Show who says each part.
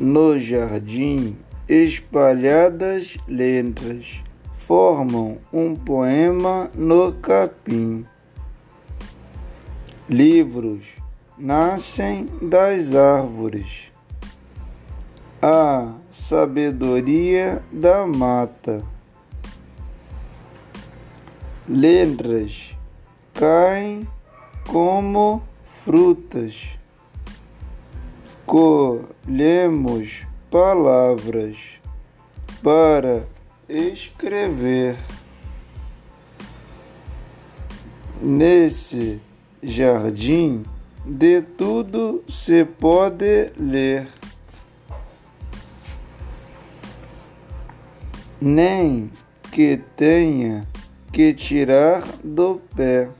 Speaker 1: No jardim, espalhadas letras formam um poema no capim. Livros nascem das árvores. A sabedoria da mata. Letras caem como frutas. Colhemos palavras para escrever. Nesse jardim, de tudo se pode ler. Nem que tenha que tirar do pé.